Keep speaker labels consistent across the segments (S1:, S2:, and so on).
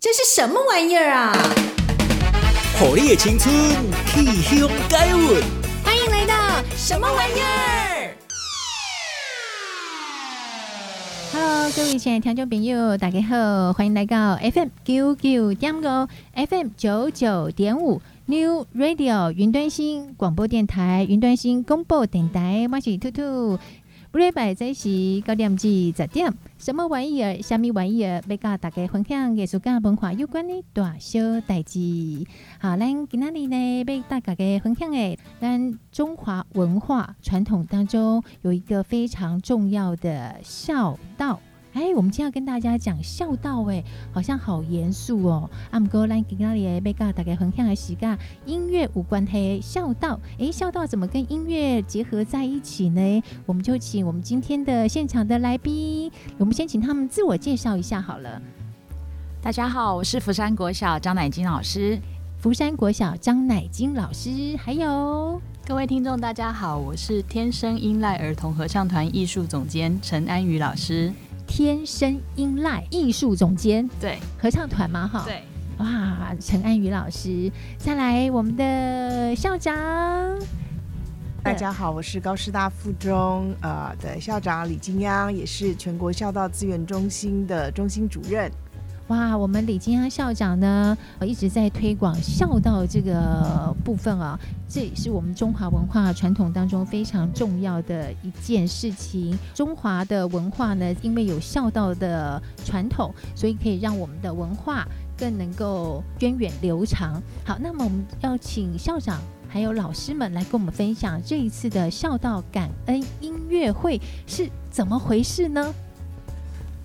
S1: 这是什么玩意儿啊？
S2: 火力的青春，气象改运。
S1: 欢迎来到什么玩意儿
S3: ？Hello，各位亲爱的听众朋友，大家好，欢迎来到 FM 九九点五，FM 九九点五 New Radio 云端新广播电台，云端新广播电台，我是兔兔。不礼拜在是九点至十点，什么玩意儿？什么玩意儿？被告大家分享艺术家文化有关的大小代志。好，咱今天呢，被大家给分享诶，咱中华文化传统当中有一个非常重要的孝道。哎，我们今天要跟大家讲孝道，哎，好像好严肃哦。阿姆哥，来给那里被告大家分享的是跟音乐无关嘿孝道。哎，孝道怎么跟音乐结合在一起呢？我们就请我们今天的现场的来宾，我们先请他们自我介绍一下好了。
S4: 大家好，我是福山国小张乃金老师。
S3: 福山国小张乃金老师，还有
S5: 各位听众，大家好，我是天生音赖儿童合唱团艺术总监陈安宇老师。
S3: 天生音赖艺术总监，
S5: 对，
S3: 合唱团嘛，哈，
S5: 对，
S3: 哇，陈安宇老师，再来我们的校长，
S6: 大家好，我是高师大附中呃的校长李金央，也是全国校道资源中心的中心主任。
S3: 哇，我们李金安校长呢，一直在推广孝道这个部分啊，这也是我们中华文化传统当中非常重要的一件事情。中华的文化呢，因为有孝道的传统，所以可以让我们的文化更能够源远流长。好，那么我们要请校长还有老师们来跟我们分享这一次的孝道感恩音乐会是怎么回事呢？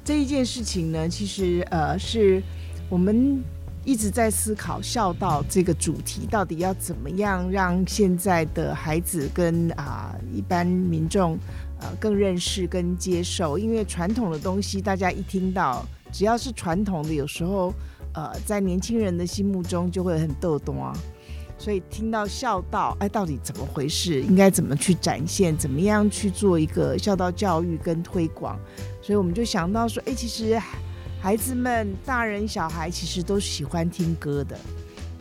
S6: 这一件事情呢，其实呃，是我们一直在思考孝道这个主题，到底要怎么样让现在的孩子跟啊、一般民众呃更认识跟接受。因为传统的东西，大家一听到只要是传统的，有时候呃在年轻人的心目中就会很逗动啊。所以听到孝道，哎，到底怎么回事？应该怎么去展现？怎么样去做一个孝道教育跟推广？所以我们就想到说，哎，其实孩子们、大人、小孩其实都喜欢听歌的，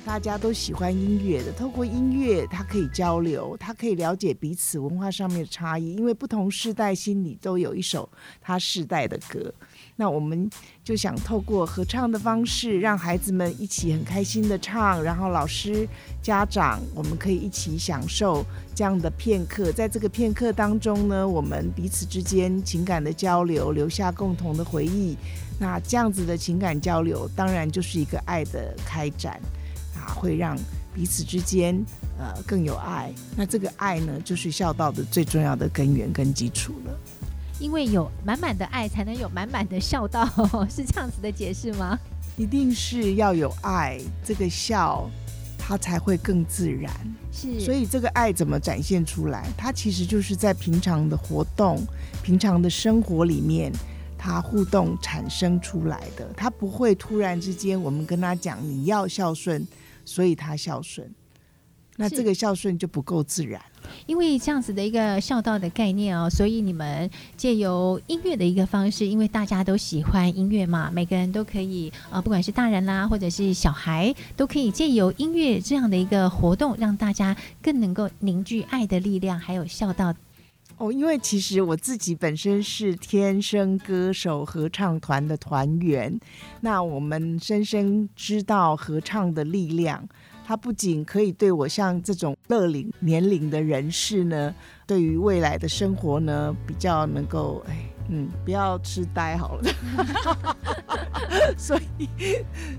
S6: 大家都喜欢音乐的。透过音乐，他可以交流，他可以了解彼此文化上面的差异，因为不同世代心里都有一首他世代的歌。那我们就想透过合唱的方式，让孩子们一起很开心的唱，然后老师、家长，我们可以一起享受这样的片刻。在这个片刻当中呢，我们彼此之间情感的交流，留下共同的回忆。那这样子的情感交流，当然就是一个爱的开展啊，会让彼此之间呃更有爱。那这个爱呢，就是孝道的最重要的根源跟基础了。
S3: 因为有满满的爱，才能有满满的孝道，是这样子的解释吗？
S6: 一定是要有爱，这个孝，它才会更自然。
S3: 是，
S6: 所以这个爱怎么展现出来？它其实就是在平常的活动、平常的生活里面，它互动产生出来的。它不会突然之间，我们跟他讲你要孝顺，所以他孝顺。那这个孝顺就不够自然，
S3: 因为这样子的一个孝道的概念哦，所以你们借由音乐的一个方式，因为大家都喜欢音乐嘛，每个人都可以啊、呃，不管是大人啦，或者是小孩，都可以借由音乐这样的一个活动，让大家更能够凝聚爱的力量，还有孝道。
S6: 哦，因为其实我自己本身是天生歌手合唱团的团员，那我们深深知道合唱的力量。它不仅可以对我像这种乐龄年龄的人士呢，对于未来的生活呢，比较能够哎，嗯，不要痴呆好了。所以，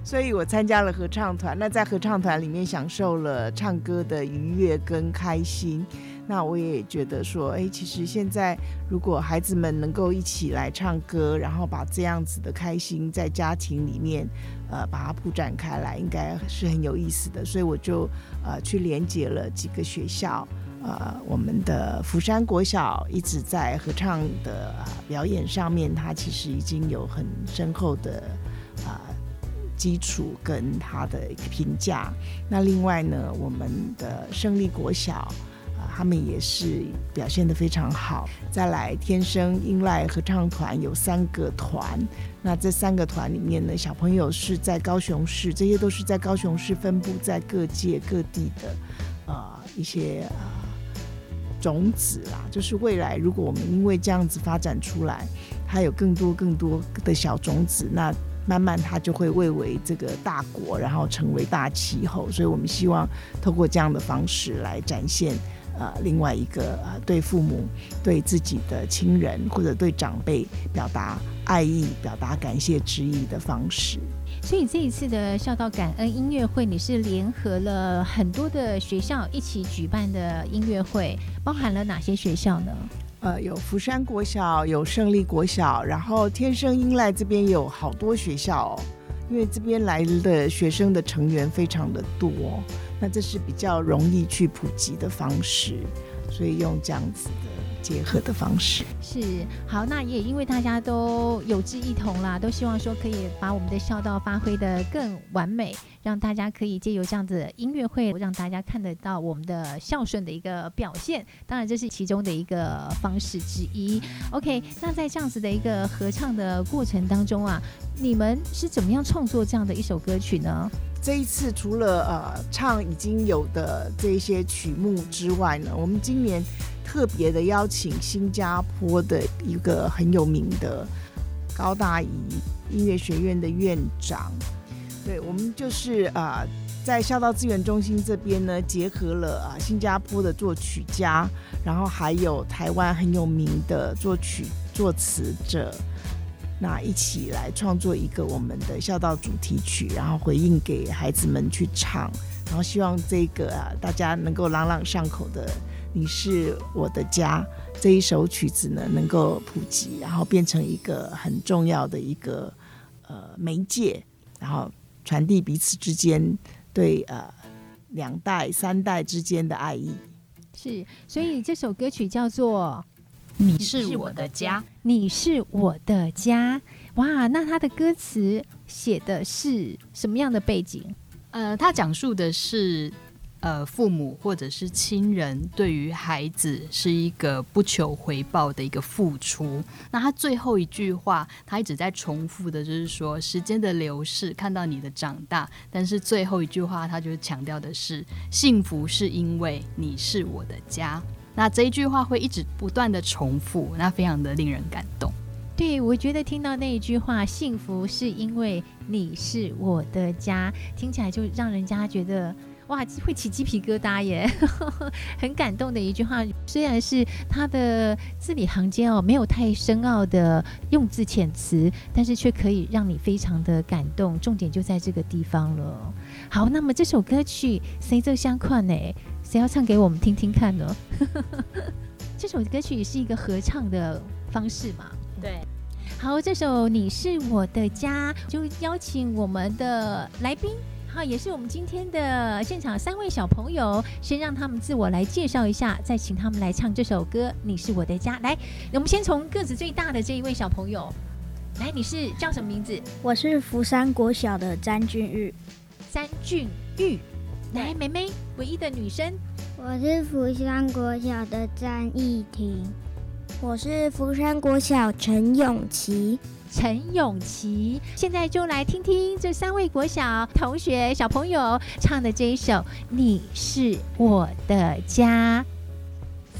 S6: 所以我参加了合唱团。那在合唱团里面享受了唱歌的愉悦跟开心。那我也觉得说，哎，其实现在如果孩子们能够一起来唱歌，然后把这样子的开心在家庭里面，呃，把它铺展开来，应该是很有意思的。所以我就呃去连接了几个学校，呃，我们的福山国小一直在合唱的表演上面，它其实已经有很深厚的啊、呃、基础跟它的一个评价。那另外呢，我们的胜利国小。他们也是表现得非常好。再来，天生音籁合唱团有三个团，那这三个团里面呢，小朋友是在高雄市，这些都是在高雄市分布在各界各地的呃一些呃种子啦。就是未来如果我们因为这样子发展出来，还有更多更多的小种子，那慢慢它就会蔚为这个大国，然后成为大气候。所以我们希望透过这样的方式来展现。呃，另外一个呃，对父母、对自己的亲人或者对长辈表达爱意、表达感谢之意的方式。
S3: 所以这一次的孝道感恩音乐会，你是联合了很多的学校一起举办的音乐会，包含了哪些学校呢？
S6: 呃，有福山国小，有胜利国小，然后天生英赖这边有好多学校哦，因为这边来的学生的成员非常的多。那这是比较容易去普及的方式，所以用这样子的结合的方式
S3: 是好。那也因为大家都有志一同啦，都希望说可以把我们的孝道发挥的更完美，让大家可以借由这样子的音乐会，让大家看得到我们的孝顺的一个表现。当然，这是其中的一个方式之一。OK，那在这样子的一个合唱的过程当中啊，你们是怎么样创作这样的一首歌曲呢？
S6: 这一次除了呃唱已经有的这些曲目之外呢，我们今年特别的邀请新加坡的一个很有名的高大宜音乐学院的院长，对，我们就是啊、在孝道资源中心这边呢，结合了啊新加坡的作曲家，然后还有台湾很有名的作曲作词者。那一起来创作一个我们的孝道主题曲，然后回应给孩子们去唱，然后希望这个啊大家能够朗朗上口的“你是我的家”这一首曲子呢能够普及，然后变成一个很重要的一个呃媒介，然后传递彼此之间对呃两代三代之间的爱意。
S3: 是，所以这首歌曲叫做。
S4: 你是我的家，
S3: 你是我的家。哇，那他的歌词写的是什么样的背景？
S5: 呃，他讲述的是呃父母或者是亲人对于孩子是一个不求回报的一个付出。那他最后一句话，他一直在重复的就是说，时间的流逝，看到你的长大。但是最后一句话，他就强调的是，幸福是因为你是我的家。那这一句话会一直不断的重复，那非常的令人感动。
S3: 对，我觉得听到那一句话“幸福是因为你是我的家”，听起来就让人家觉得哇，会起鸡皮疙瘩耶，很感动的一句话。虽然是他的字里行间哦，没有太深奥的用字遣词，但是却可以让你非常的感动。重点就在这个地方了。好，那么这首歌曲谁奏相况呢？谁要唱给我们听听看呢？这首歌曲是一个合唱的方式嘛？
S4: 对。
S3: 好，这首《你是我的家》就邀请我们的来宾，好，也是我们今天的现场三位小朋友，先让他们自我来介绍一下，再请他们来唱这首歌《你是我的家》。来，我们先从个子最大的这一位小朋友，来，你是叫什么名字？
S7: 我是福山国小的詹俊玉。
S3: 詹俊玉。来，妹妹，唯一的女生。
S8: 我是福山国小的詹艺婷。我是福山国小陈永琪。
S3: 陈永琪，现在就来听听这三位国小同学小朋友唱的这一首《你是我的家》。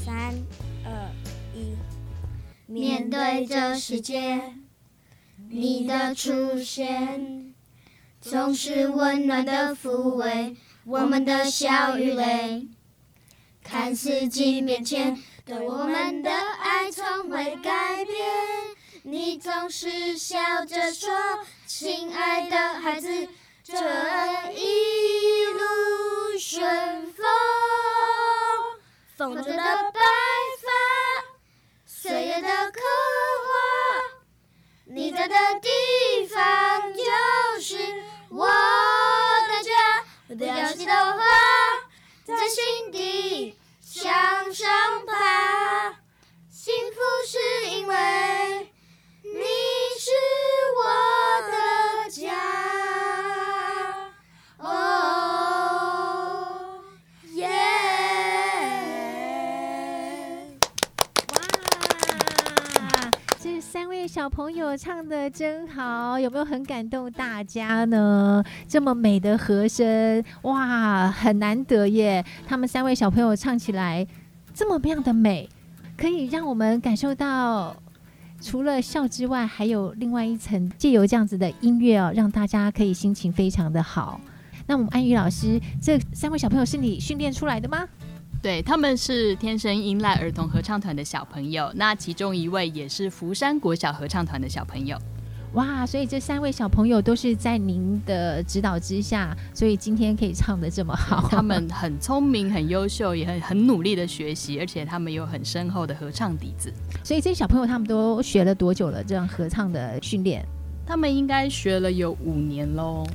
S8: 三二一，面对这世界，你的出现总是温暖的抚慰。我们的笑与泪，看似近面前，对我们的爱从未改变。你总是笑着说：“亲爱的孩子，这一路顺风。”风中的白发，岁月的刻画，你在的地方就是我。掉下的花，在心底
S3: 小朋友唱的真好，有没有很感动大家呢？这么美的和声，哇，很难得耶！他们三位小朋友唱起来这么样的美，可以让我们感受到，除了笑之外，还有另外一层，借由这样子的音乐哦，让大家可以心情非常的好。那我们安宇老师，这三位小朋友是你训练出来的吗？
S5: 对，他们是天生音赖儿童合唱团的小朋友，那其中一位也是福山国小合唱团的小朋友。
S3: 哇，所以这三位小朋友都是在您的指导之下，所以今天可以唱的这么好。
S5: 他们 很聪明、很优秀，也很很努力的学习，而且他们有很深厚的合唱底子。
S3: 所以这些小朋友他们都学了多久了？这样合唱的训练，
S5: 他们应该学了有五年喽。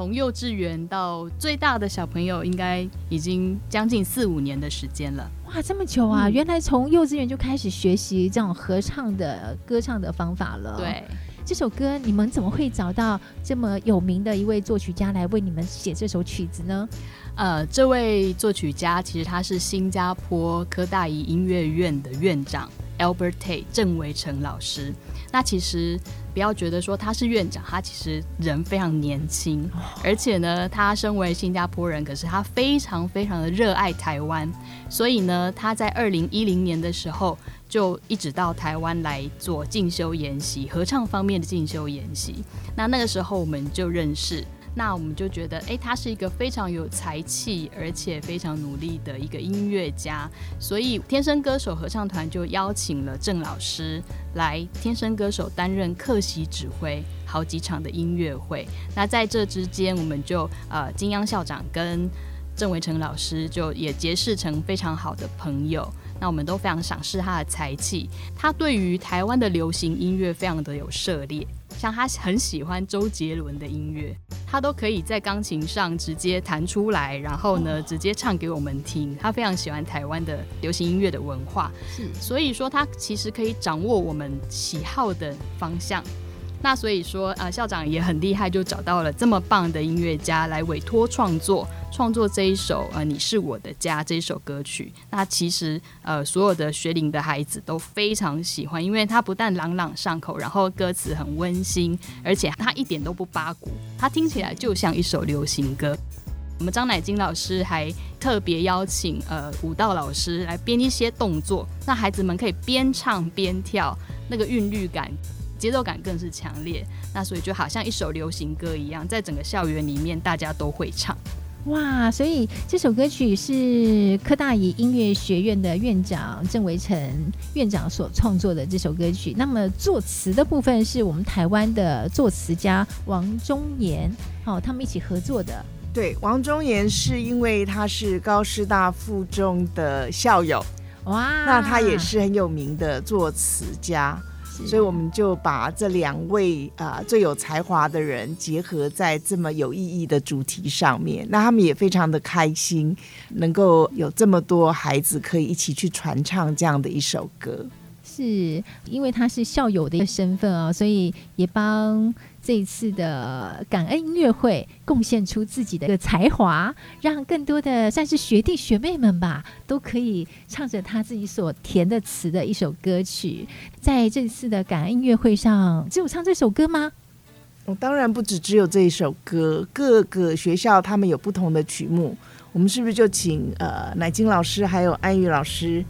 S5: 从幼稚园到最大的小朋友，应该已经将近四五年的时间了。
S3: 哇，这么久啊！嗯、原来从幼稚园就开始学习这种合唱的歌唱的方法了。
S5: 对，
S3: 这首歌你们怎么会找到这么有名的一位作曲家来为你们写这首曲子呢？
S5: 呃，这位作曲家其实他是新加坡科大一音乐院的院长 Albert Tay 郑维成老师。那其实不要觉得说他是院长，他其实人非常年轻，而且呢，他身为新加坡人，可是他非常非常的热爱台湾，所以呢，他在二零一零年的时候就一直到台湾来做进修研习，合唱方面的进修研习。那那个时候我们就认识。那我们就觉得，哎，他是一个非常有才气，而且非常努力的一个音乐家，所以天生歌手合唱团就邀请了郑老师来天生歌手担任客席指挥好几场的音乐会。那在这之间，我们就呃金央校长跟郑维成老师就也结识成非常好的朋友。那我们都非常赏识他的才气，他对于台湾的流行音乐非常的有涉猎。像他很喜欢周杰伦的音乐，他都可以在钢琴上直接弹出来，然后呢，直接唱给我们听。他非常喜欢台湾的流行音乐的文化，是，所以说他其实可以掌握我们喜好的方向。那所以说，呃，校长也很厉害，就找到了这么棒的音乐家来委托创作，创作这一首呃，你是我的家这一首歌曲。那其实呃，所有的学龄的孩子都非常喜欢，因为它不但朗朗上口，然后歌词很温馨，而且它一点都不八股，它听起来就像一首流行歌。我们张乃金老师还特别邀请呃舞蹈老师来编一些动作，那孩子们可以边唱边跳，那个韵律感。节奏感更是强烈，那所以就好像一首流行歌一样，在整个校园里面大家都会唱。
S3: 哇，所以这首歌曲是科大怡音乐学院的院长郑维成院长所创作的这首歌曲。那么作词的部分是我们台湾的作词家王中岩，哦，他们一起合作的。
S6: 对，王中岩是因为他是高师大附中的校友，哇，那他也是很有名的作词家。所以我们就把这两位啊、呃、最有才华的人结合在这么有意义的主题上面，那他们也非常的开心，能够有这么多孩子可以一起去传唱这样的一首歌。
S3: 是因为他是校友的一个身份啊，所以也帮。这一次的感恩音乐会，贡献出自己的一个才华，让更多的算是学弟学妹们吧，都可以唱着他自己所填的词的一首歌曲。在这次的感恩音乐会上，只有唱这首歌吗？
S6: 我当然不止只有这一首歌，各个学校他们有不同的曲目。我们是不是就请呃乃金老师还有安宇老师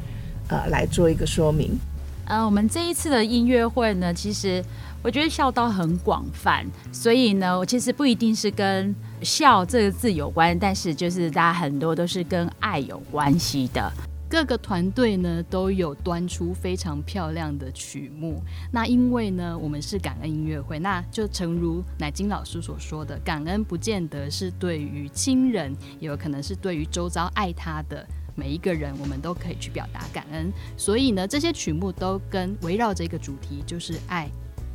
S6: 呃来做一个说明？
S4: 呃，我们这一次的音乐会呢，其实。我觉得孝道很广泛，所以呢，我其实不一定是跟孝这个字有关，但是就是大家很多都是跟爱有关系的。
S5: 各个团队呢都有端出非常漂亮的曲目。那因为呢，我们是感恩音乐会，那就诚如乃金老师所说的，感恩不见得是对于亲人，也有可能是对于周遭爱他的每一个人，我们都可以去表达感恩。所以呢，这些曲目都跟围绕着一个主题，就是爱。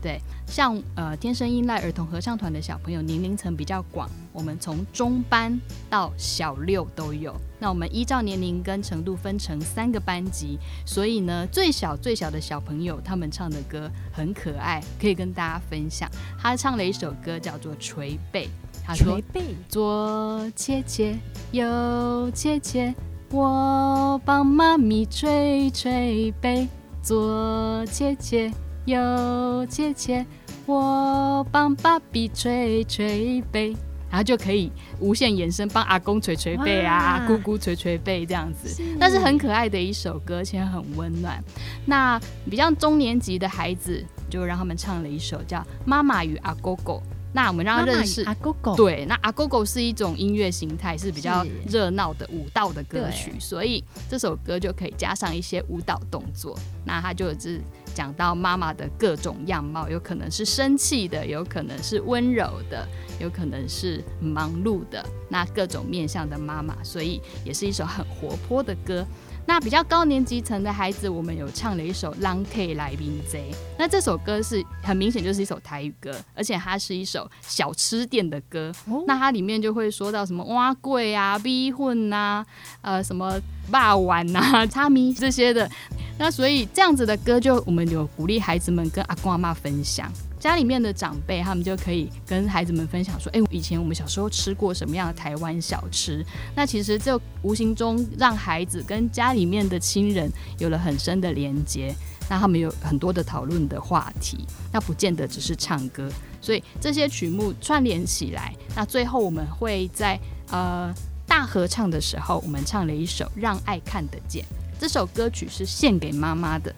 S5: 对，像呃天生依赖儿童合唱团的小朋友年龄层比较广，我们从中班到小六都有。那我们依照年龄跟程度分成三个班级，所以呢，最小最小的小朋友他们唱的歌很可爱，可以跟大家分享。他唱了一首歌叫做《捶背》，他说：“捶背，左切切，右切切，我帮妈咪捶捶背，左切切。”有姐姐，我帮爸比捶捶背。然后就可以无限延伸，帮阿公捶捶背啊，姑姑捶捶背这样子。是但是很可爱的一首歌，而且很温暖。那比较中年级的孩子，就让他们唱了一首叫《妈妈与阿狗狗》。那我们让他认识
S3: 阿狗狗。
S5: 对，那阿狗狗是一种音乐形态，是比较热闹的舞蹈的歌曲，所以这首歌就可以加上一些舞蹈动作。那它就是。讲到妈妈的各种样貌，有可能是生气的，有可能是温柔的，有可能是忙碌的，那各种面向的妈妈，所以也是一首很活泼的歌。那比较高年级层的孩子，我们有唱了一首《人客来宾 Z》，那这首歌是很明显就是一首台语歌，而且它是一首小吃店的歌。哦、那它里面就会说到什么碗粿啊、逼混啊、呃什么肉丸啊、叉米这些的。那所以这样子的歌，就我们有鼓励孩子们跟阿公阿妈分享。家里面的长辈，他们就可以跟孩子们分享说：“哎、欸，以前我们小时候吃过什么样的台湾小吃？”那其实就无形中让孩子跟家里面的亲人有了很深的连接，那他们有很多的讨论的话题。那不见得只是唱歌，所以这些曲目串联起来，那最后我们会在呃大合唱的时候，我们唱了一首《让爱看得见》。这首歌曲是献给妈妈的。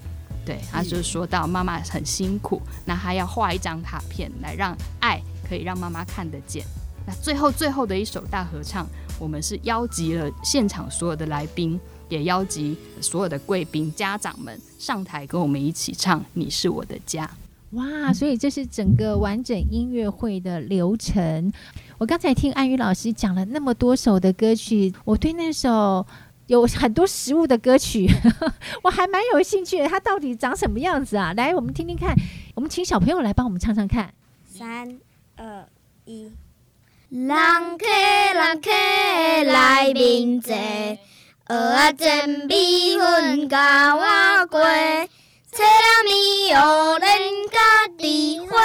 S5: 对，他就说到妈妈很辛苦，那他要画一张卡片来让爱可以让妈妈看得见。那最后最后的一首大合唱，我们是邀集了现场所有的来宾，也邀集所有的贵宾家长们上台跟我们一起唱《你是我的家》。
S3: 哇，所以这是整个完整音乐会的流程。我刚才听安宇老师讲了那么多首的歌曲，我对那首。有很多食物的歌曲，我还蛮有兴趣的。它到底长什么样子啊？来，我们听听看。我们请小朋友来帮我们唱唱看。
S8: 三二一，人客人客来面坐，蚵仔煎米粉甲碗粿，切仔面蚵莲甲猪花，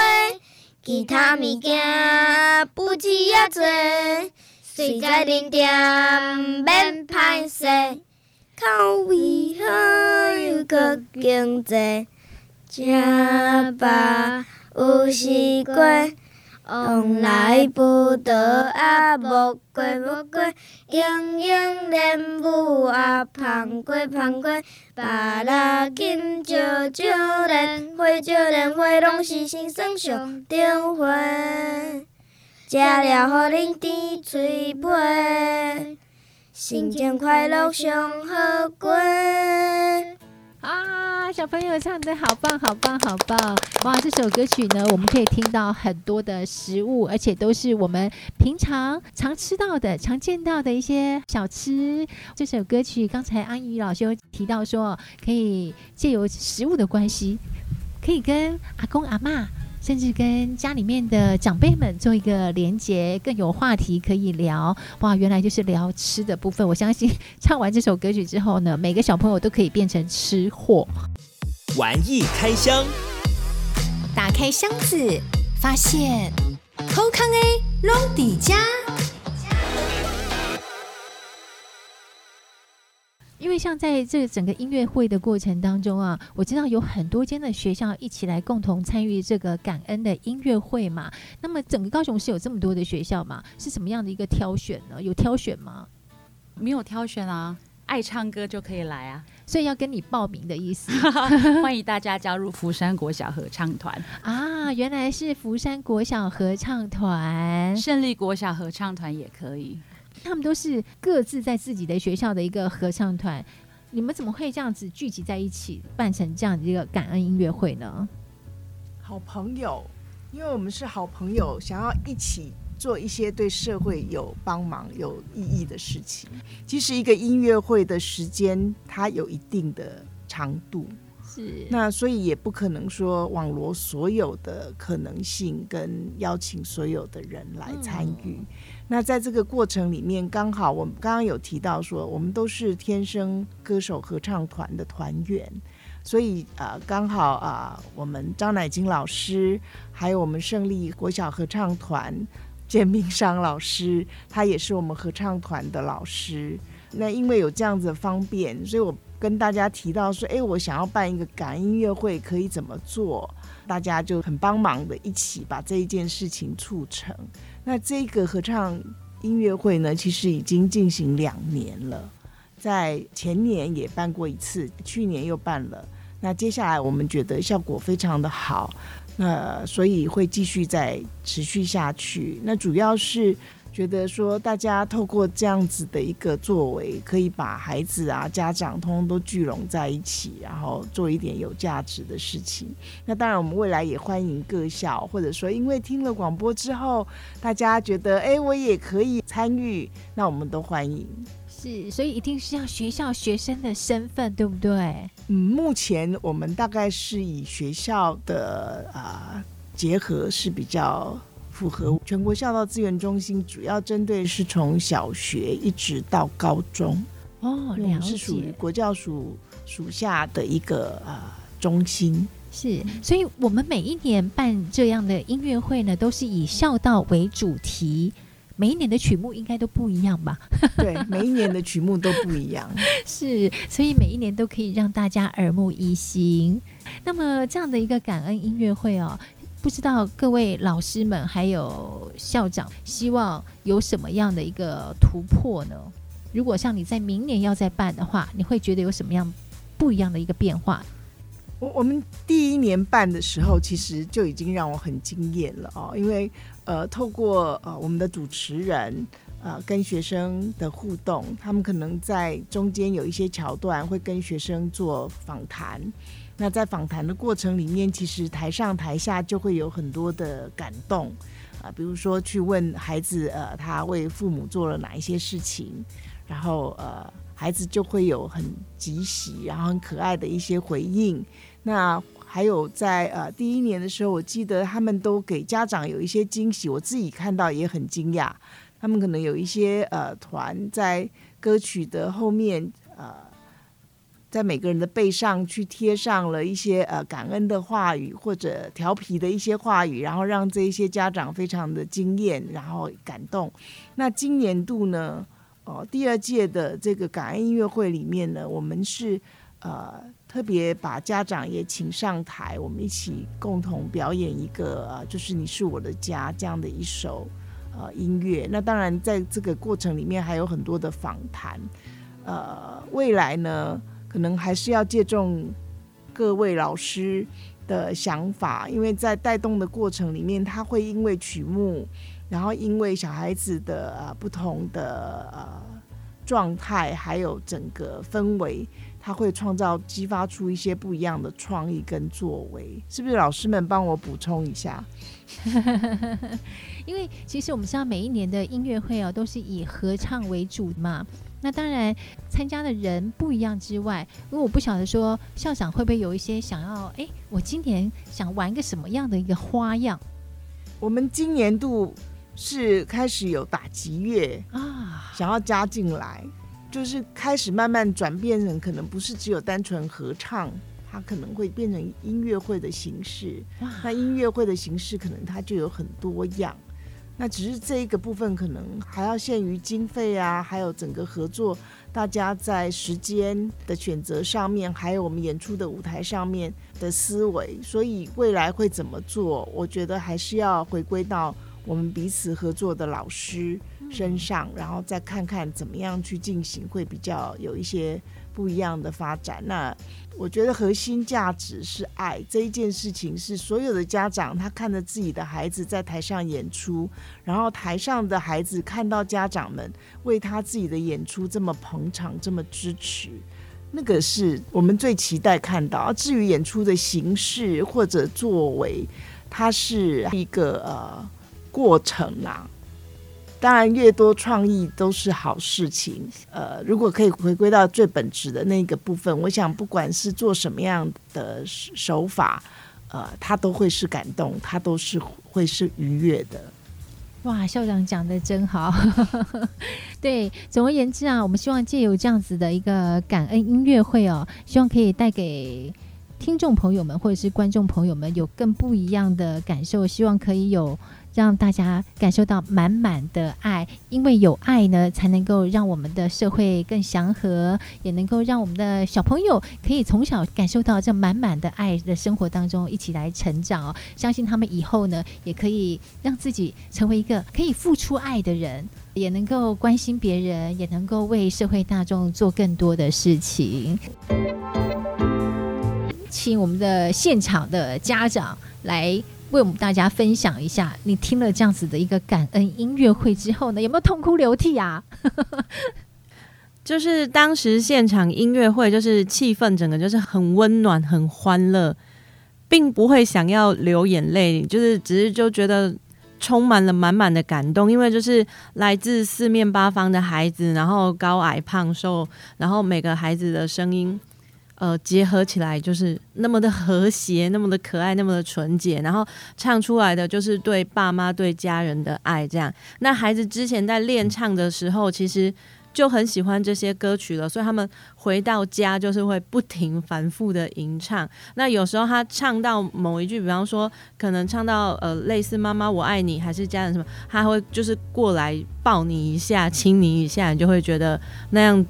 S8: 其他物件不止遐多。水在林店免歹势，口味好又阁经济，吃饱有时过，往来不倒也无过无过，莺莺莲雾也芳过芳过，芭乐金招招莲花招莲花，拢是新鲜上等货。食了，互恁甜嘴皮，心情快乐上好过。
S3: 啊，小朋友唱的好棒，好棒，好棒！哇，这首歌曲呢，我们可以听到很多的食物，而且都是我们平常常吃到的、常见到的一些小吃。这首歌曲刚才安宇老师有提到说，可以借由食物的关系，可以跟阿公阿嬷。甚至跟家里面的长辈们做一个连结，更有话题可以聊。哇，原来就是聊吃的部分。我相信唱完这首歌曲之后呢，每个小朋友都可以变成吃货。
S2: 玩意开箱，
S1: 打开箱子，发现好康 A 拢底家。
S3: 因为像在这整个音乐会的过程当中啊，我知道有很多间的学校一起来共同参与这个感恩的音乐会嘛。那么整个高雄市有这么多的学校嘛，是什么样的一个挑选呢？有挑选吗？
S4: 没有挑选啊，爱唱歌就可以来啊。
S3: 所以要跟你报名的意思，
S4: 欢迎大家加入福山国小合唱团
S3: 啊！原来是福山国小合唱团，
S4: 胜利国小合唱团也可以。
S3: 他们都是各自在自己的学校的一个合唱团，你们怎么会这样子聚集在一起，办成这样的一个感恩音乐会呢？
S6: 好朋友，因为我们是好朋友，想要一起做一些对社会有帮忙、有意义的事情。其实一个音乐会的时间，它有一定的长度，
S3: 是
S6: 那所以也不可能说网罗所有的可能性，跟邀请所有的人来参与。嗯那在这个过程里面，刚好我们刚刚有提到说，我们都是天生歌手合唱团的团员，所以啊，刚好啊，我们张乃金老师，还有我们胜利国小合唱团简明商老师，他也是我们合唱团的老师。那因为有这样子的方便，所以我跟大家提到说，哎，我想要办一个感恩音乐会，可以怎么做？大家就很帮忙的，一起把这一件事情促成。那这个合唱音乐会呢，其实已经进行两年了，在前年也办过一次，去年又办了。那接下来我们觉得效果非常的好，那所以会继续再持续下去。那主要是。觉得说，大家透过这样子的一个作为，可以把孩子啊、家长通通都聚拢在一起，然后做一点有价值的事情。那当然，我们未来也欢迎各校，或者说因为听了广播之后，大家觉得哎，我也可以参与，那我们都欢迎。
S3: 是，所以一定是要学校学生的身份，对不对？
S6: 嗯，目前我们大概是以学校的啊、结合是比较。符合全国孝道资源中心主要针对是从小学一直到高中
S3: 哦，了解，
S6: 是属于国教署属下的一个呃中心。
S3: 是，所以我们每一年办这样的音乐会呢，都是以孝道为主题，每一年的曲目应该都不一样吧？
S6: 对，每一年的曲目都不一样。
S3: 是，所以每一年都可以让大家耳目一新。那么这样的一个感恩音乐会哦。不知道各位老师们还有校长希望有什么样的一个突破呢？如果像你在明年要再办的话，你会觉得有什么样不一样的一个变化？
S6: 我我们第一年办的时候，其实就已经让我很惊艳了哦，因为呃，透过呃我们的主持人呃跟学生的互动，他们可能在中间有一些桥段会跟学生做访谈。那在访谈的过程里面，其实台上台下就会有很多的感动啊，比如说去问孩子，呃，他为父母做了哪一些事情，然后呃，孩子就会有很惊喜，然后很可爱的一些回应。那还有在呃第一年的时候，我记得他们都给家长有一些惊喜，我自己看到也很惊讶。他们可能有一些呃团在歌曲的后面呃。在每个人的背上去贴上了一些呃感恩的话语或者调皮的一些话语，然后让这一些家长非常的惊艳，然后感动。那今年度呢，哦，第二届的这个感恩音乐会里面呢，我们是呃特别把家长也请上台，我们一起共同表演一个呃，就是你是我的家这样的一首呃音乐。那当然在这个过程里面还有很多的访谈，呃，未来呢，可能还是要借重各位老师的想法，因为在带动的过程里面，他会因为曲目，然后因为小孩子的呃不同的呃状态，还有整个氛围，他会创造激发出一些不一样的创意跟作为，是不是？老师们帮我补充一下。
S3: 因为其实我们知道每一年的音乐会哦，都是以合唱为主嘛。那当然，参加的人不一样之外，因为我不晓得说校长会不会有一些想要，哎，我今年想玩一个什么样的一个花样？
S6: 我们今年度是开始有打击乐啊，想要加进来，就是开始慢慢转变成可能不是只有单纯合唱，它可能会变成音乐会的形式。那音乐会的形式可能它就有很多样。那只是这一个部分，可能还要限于经费啊，还有整个合作，大家在时间的选择上面，还有我们演出的舞台上面的思维，所以未来会怎么做，我觉得还是要回归到我们彼此合作的老师身上，然后再看看怎么样去进行，会比较有一些不一样的发展。那。我觉得核心价值是爱这一件事情，是所有的家长他看着自己的孩子在台上演出，然后台上的孩子看到家长们为他自己的演出这么捧场、这么支持，那个是我们最期待看到。至于演出的形式或者作为，它是一个呃过程啊。当然，越多创意都是好事情。呃，如果可以回归到最本质的那个部分，我想不管是做什么样的手法，呃，它都会是感动，它都是会是愉悦的。
S3: 哇，校长讲得真好。对，总而言之啊，我们希望借由这样子的一个感恩音乐会哦，希望可以带给听众朋友们或者是观众朋友们有更不一样的感受，希望可以有。让大家感受到满满的爱，因为有爱呢，才能够让我们的社会更祥和，也能够让我们的小朋友可以从小感受到这满满的爱的生活当中一起来成长哦。相信他们以后呢，也可以让自己成为一个可以付出爱的人，也能够关心别人，也能够为社会大众做更多的事情。请我们的现场的家长来。为我们大家分享一下，你听了这样子的一个感恩音乐会之后呢，有没有痛哭流涕啊？
S9: 就是当时现场音乐会，就是气氛整个就是很温暖、很欢乐，并不会想要流眼泪，就是只是就觉得充满了满满的感动，因为就是来自四面八方的孩子，然后高矮胖瘦，然后每个孩子的声音。呃，结合起来就是那么的和谐，那么的可爱，那么的纯洁，然后唱出来的就是对爸妈、对家人的爱。这样，那孩子之前在练唱的时候，其实就很喜欢这些歌曲了，所以他们回到家就是会不停反复的吟唱。那有时候他唱到某一句，比方说可能唱到呃类似“妈妈我爱你”还是“家人”什么，他会就是过来抱你一下，亲你一下，你就会觉得那样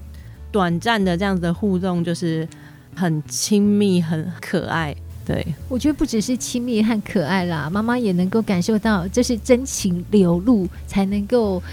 S9: 短暂的这样子的互动就是。很亲密，很可爱。对，
S3: 我觉得不只是亲密和可爱啦，妈妈也能够感受到这是真情流露，才能够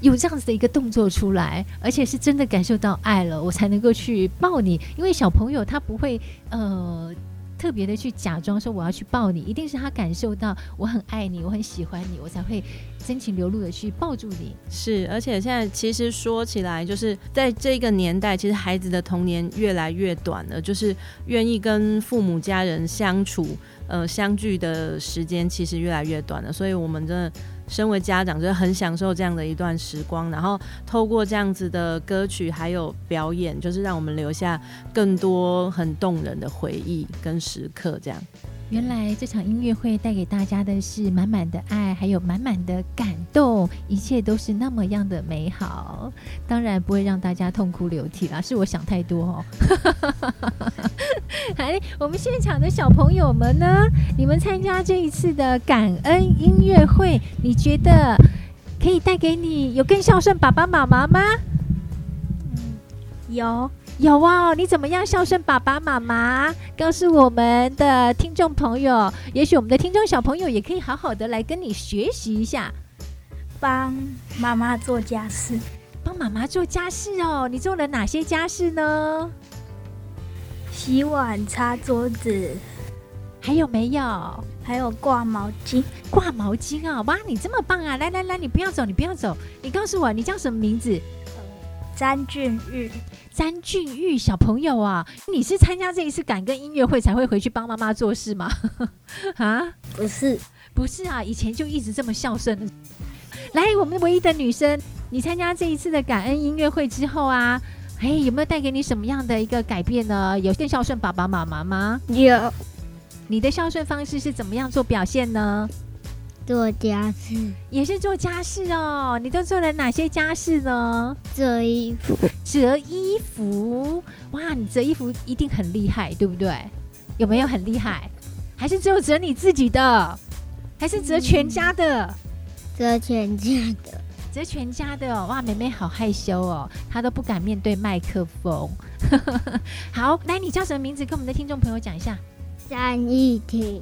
S3: 有这样子的一个动作出来，而且是真的感受到爱了，我才能够去抱你。因为小朋友他不会呃。特别的去假装说我要去抱你，一定是他感受到我很爱你，我很喜欢你，我才会真情流露的去抱住你。
S9: 是，而且现在其实说起来，就是在这个年代，其实孩子的童年越来越短了，就是愿意跟父母家人相处，呃，相聚的时间其实越来越短了，所以我们真的。身为家长，就是很享受这样的一段时光，然后透过这样子的歌曲还有表演，就是让我们留下更多很动人的回忆跟时刻，这样。
S3: 原来这场音乐会带给大家的是满满的爱，还有满满的感动，一切都是那么样的美好，当然不会让大家痛哭流涕啦，是我想太多哦。哎，我们现场的小朋友们呢？你们参加这一次的感恩音乐会，你觉得可以带给你有更孝顺爸爸妈妈吗？
S7: 嗯，有。
S3: 有哦，你怎么样孝顺爸爸妈妈？告诉我们的听众朋友，也许我们的听众小朋友也可以好好的来跟你学习一下，
S7: 帮妈妈做家事，
S3: 帮妈妈做家事哦。你做了哪些家事呢？
S7: 洗碗、擦桌子，
S3: 还有没有？
S7: 还有挂毛巾，
S3: 挂毛巾啊、哦！哇，你这么棒啊！来来来，你不要走，你不要走，你告诉我你叫什么名字？
S7: 詹俊玉。
S3: 詹俊玉小朋友啊，你是参加这一次感恩音乐会才会回去帮妈妈做事吗？啊，
S7: 不是，
S3: 不是啊，以前就一直这么孝顺。来，我们唯一的女生，你参加这一次的感恩音乐会之后啊，哎，有没有带给你什么样的一个改变呢？有更孝顺爸爸妈妈吗？
S7: 有。
S3: 你的孝顺方式是怎么样做表现呢？
S7: 做家事，
S3: 也是做家事哦。你都做了哪些家事呢？
S7: 折衣服，
S3: 折衣服。哇，你折衣服一定很厉害，对不对？有没有很厉害？还是只有折你自己的？还是折全家的？
S7: 嗯、折全家的，
S3: 折全家的哦。哇，妹妹好害羞哦，她都不敢面对麦克风。好，来，你叫什么名字？跟我们的听众朋友讲一下。
S7: 詹一婷，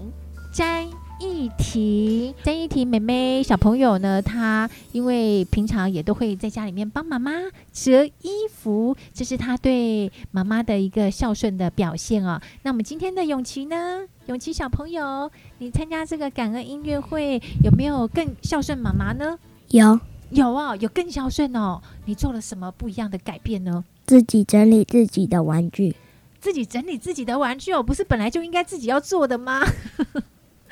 S3: 詹。一婷，詹一婷妹妹小朋友呢，她因为平常也都会在家里面帮妈妈折衣服，这是她对妈妈的一个孝顺的表现哦。那我们今天的永琪呢？永琪小朋友，你参加这个感恩音乐会，有没有更孝顺妈妈呢？
S7: 有，
S3: 有哦，有更孝顺哦。你做了什么不一样的改变呢？
S7: 自己整理自己的玩具，
S3: 自己整理自己的玩具哦，不是本来就应该自己要做的吗？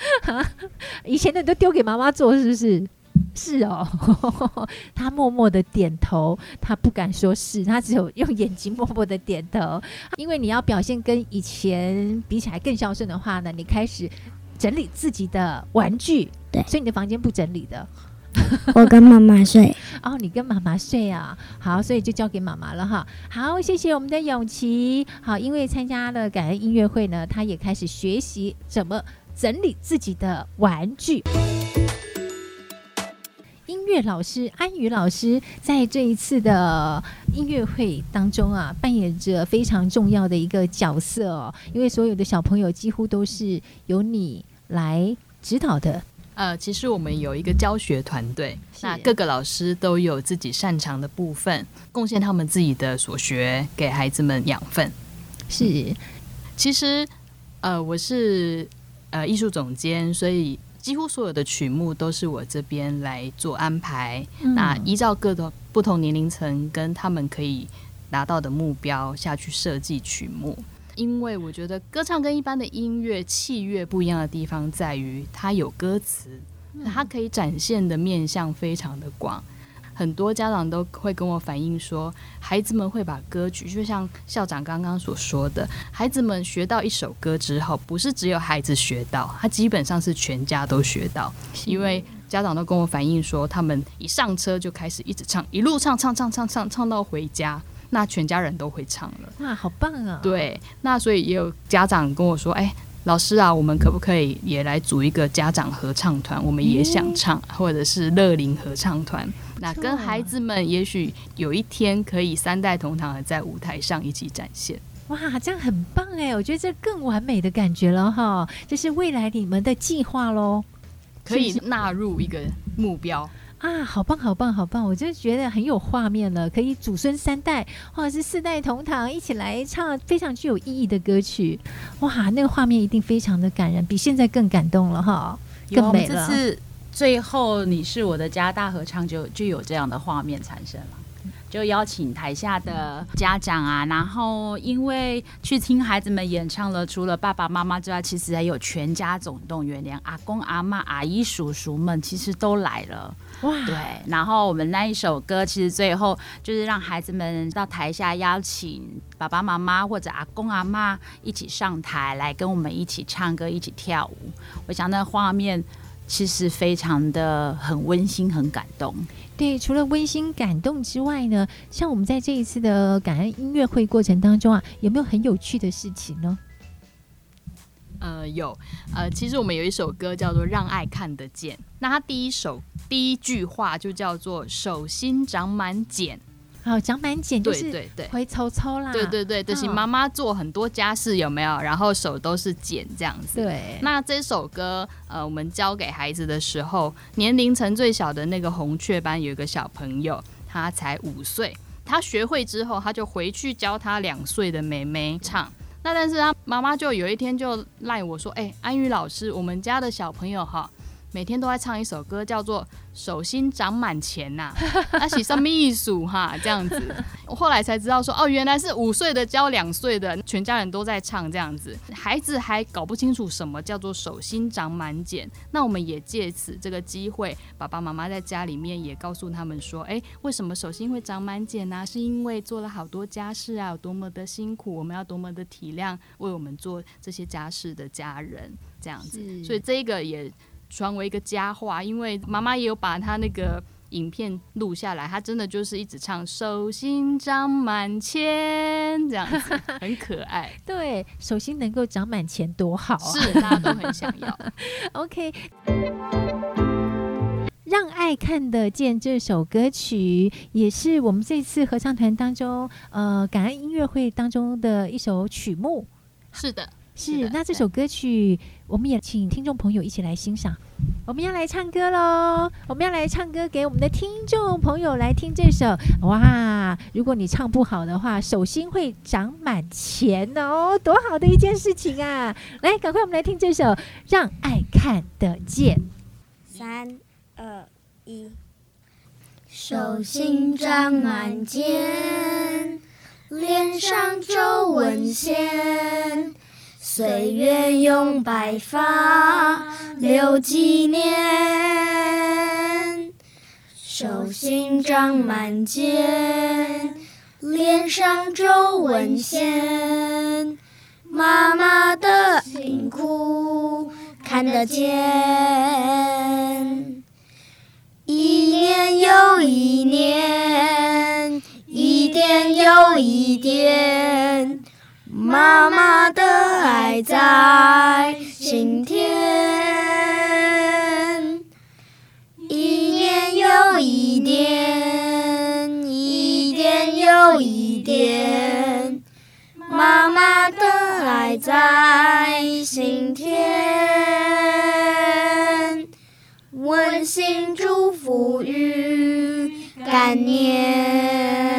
S3: 以前的都丢给妈妈做，是不是？是哦，他默默的点头，他不敢说是，他只有用眼睛默默的点头。因为你要表现跟以前比起来更孝顺的话呢，你开始整理自己的玩具。
S7: 对，
S3: 所以你的房间不整理的。
S7: 我跟妈妈睡。
S3: 哦，你跟妈妈睡啊？好，所以就交给妈妈了哈。好，谢谢我们的永琪。好，因为参加了感恩音乐会呢，他也开始学习怎么。整理自己的玩具。音乐老师安宇老师，在这一次的音乐会当中啊，扮演着非常重要的一个角色哦。因为所有的小朋友几乎都是由你来指导的。
S5: 呃，其实我们有一个教学团队，那各个老师都有自己擅长的部分，贡献他们自己的所学给孩子们养分。
S3: 是，
S5: 其实呃，我是呃艺术总监，所以几乎所有的曲目都是我这边来做安排。嗯、那依照各种不同年龄层跟他们可以达到的目标下去设计曲目。因为我觉得歌唱跟一般的音乐器乐不一样的地方在于，它有歌词，它可以展现的面向非常的广。很多家长都会跟我反映说，孩子们会把歌曲，就像校长刚刚所说的，孩子们学到一首歌之后，不是只有孩子学到，他基本上是全家都学到。因为家长都跟我反映说，他们一上车就开始一直唱，一路唱唱唱唱唱唱到回家。那全家人都会唱了，
S3: 哇，好棒啊！
S5: 对，那所以也有家长跟我说：“哎，老师啊，我们可不可以也来组一个家长合唱团？我们也想唱，嗯、或者是乐龄合唱团。那跟孩子们，也许有一天可以三代同堂的在舞台上一起展现。
S3: 哇，这样很棒哎！我觉得这更完美的感觉了哈，这是未来你们的计划喽，
S5: 可以纳入一个目标。”
S3: 啊，好棒，好棒，好棒！我就觉得很有画面了，可以祖孙三代或者是四代同堂一起来唱非常具有意义的歌曲。哇，那个画面一定非常的感人，比现在更感动了哈，更美了。
S4: 这次最后你是我的家大合唱就就有这样的画面产生了。就邀请台下的家长啊，然后因为去听孩子们演唱了，除了爸爸妈妈之外，其实还有全家总动员，连阿公阿妈、阿姨叔叔们其实都来了。哇，对。然后我们那一首歌，其实最后就是让孩子们到台下邀请爸爸妈妈或者阿公阿妈一起上台来跟我们一起唱歌、一起跳舞。我想那画面其实非常的很温馨、很感动。
S3: 对，除了温馨感动之外呢，像我们在这一次的感恩音乐会过程当中啊，有没有很有趣的事情呢？
S5: 呃，有，呃，其实我们有一首歌叫做《让爱看得见》，那它第一首第一句话就叫做“手心长满茧”。
S3: 哦，长满茧就是回抽抽啦，
S5: 对对对，就是妈妈做很多家事有没有？然后手都是茧这样子。
S3: 对，
S5: 那这首歌呃，我们教给孩子的时候，年龄层最小的那个红雀班有一个小朋友，他才五岁，他学会之后，他就回去教他两岁的妹妹唱。那但是他妈妈就有一天就赖我说：“哎，安宇老师，我们家的小朋友哈。”每天都在唱一首歌，叫做《手心长满钱、啊》呐，那是什么意思哈？这样子，我后来才知道说，哦，原来是五岁的教两岁的，全家人都在唱这样子，孩子还搞不清楚什么叫做手心长满茧。那我们也借此这个机会，爸爸妈妈在家里面也告诉他们说，哎，为什么手心会长满茧呢？是因为做了好多家事啊，有多么的辛苦，我们要多么的体谅为我们做这些家事的家人，这样子。所以这个也。传为一个佳话，因为妈妈也有把她那个影片录下来，她真的就是一直唱“手心长满钱”这样子，很可爱。
S3: 对，手心能够长满钱多好啊！
S5: 是，大家都很想要。
S3: OK，让爱看得见这首歌曲，也是我们这次合唱团当中，呃，感恩音乐会当中的一首曲目。
S5: 是的。
S3: 是，那这首歌曲，我们也请听众朋友一起来欣赏。我们要来唱歌喽！我们要来唱歌给我们的听众朋友来听这首。哇，如果你唱不好的话，手心会长满钱哦，多好的一件事情啊！来，赶快我们来听这首《让爱看得见》。
S8: 三二一，手心长满钱，脸上皱纹现。岁月用白发留纪念，手心长满茧，脸上皱纹现，妈妈的辛苦看得见，一年。又一年，一点又一点。妈妈的爱在心田，一年又一年，一年又一年。妈妈的爱在心田，温馨祝福与感念。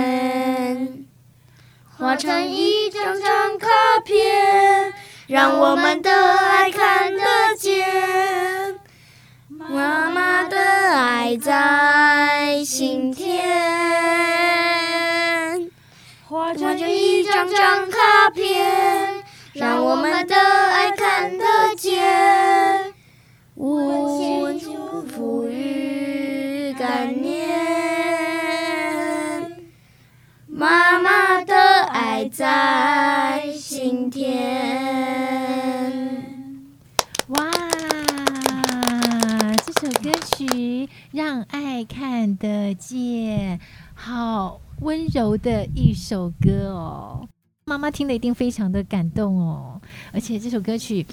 S8: 画成一张张卡片，让我们的爱看得见。妈妈的爱在心田，画成一张张卡片，让我们的爱看得见。温馨祝福与感念，妈妈爱在心田。
S3: 哇！这首歌曲让爱看得见，好温柔的一首歌哦。妈妈听了一定非常的感动哦。而且这首歌曲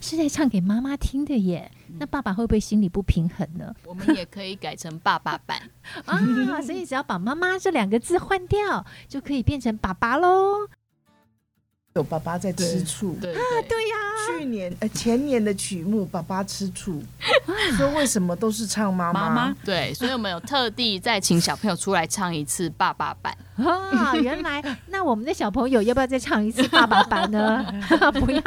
S3: 是在唱给妈妈听的耶。那爸爸会不会心里不平衡呢？
S5: 我们也可以改成爸爸版
S3: 啊，所以只要把妈妈这两个字换掉，就可以变成爸爸喽。
S6: 有爸爸在吃醋，
S5: 对，
S3: 啊，对呀。
S6: 去年呃前年的曲目《爸爸吃醋》，说为什么都是唱妈妈？
S5: 妈妈对，所以我们有特地再请小朋友出来唱一次爸爸版。
S3: 啊，原来那我们的小朋友要不要再唱一次爸爸版呢？不要。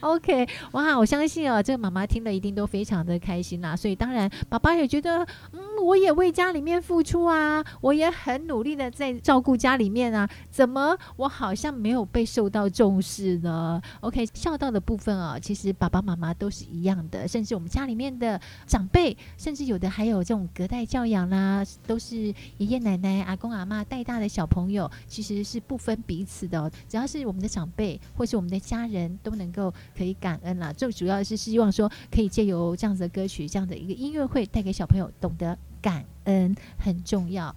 S3: OK，哇，我相信哦，这个妈妈听了一定都非常的开心啦。所以当然，爸爸也觉得，嗯，我也为家里面付出啊，我也很努力的在照顾家里面啊，怎么我好像没有被受到重视呢？OK，孝道的部分啊，其实爸爸妈妈都是一样的，甚至我们家里面的长辈，甚至有的还有这种隔代教养啦，都是爷爷奶奶、阿公阿嬷。带大的小朋友其实是不分彼此的，只要是我们的长辈或是我们的家人都能够可以感恩啦。最主要是希望说可以借由这样子的歌曲，这样的一个音乐会，带给小朋友懂得感恩很重要。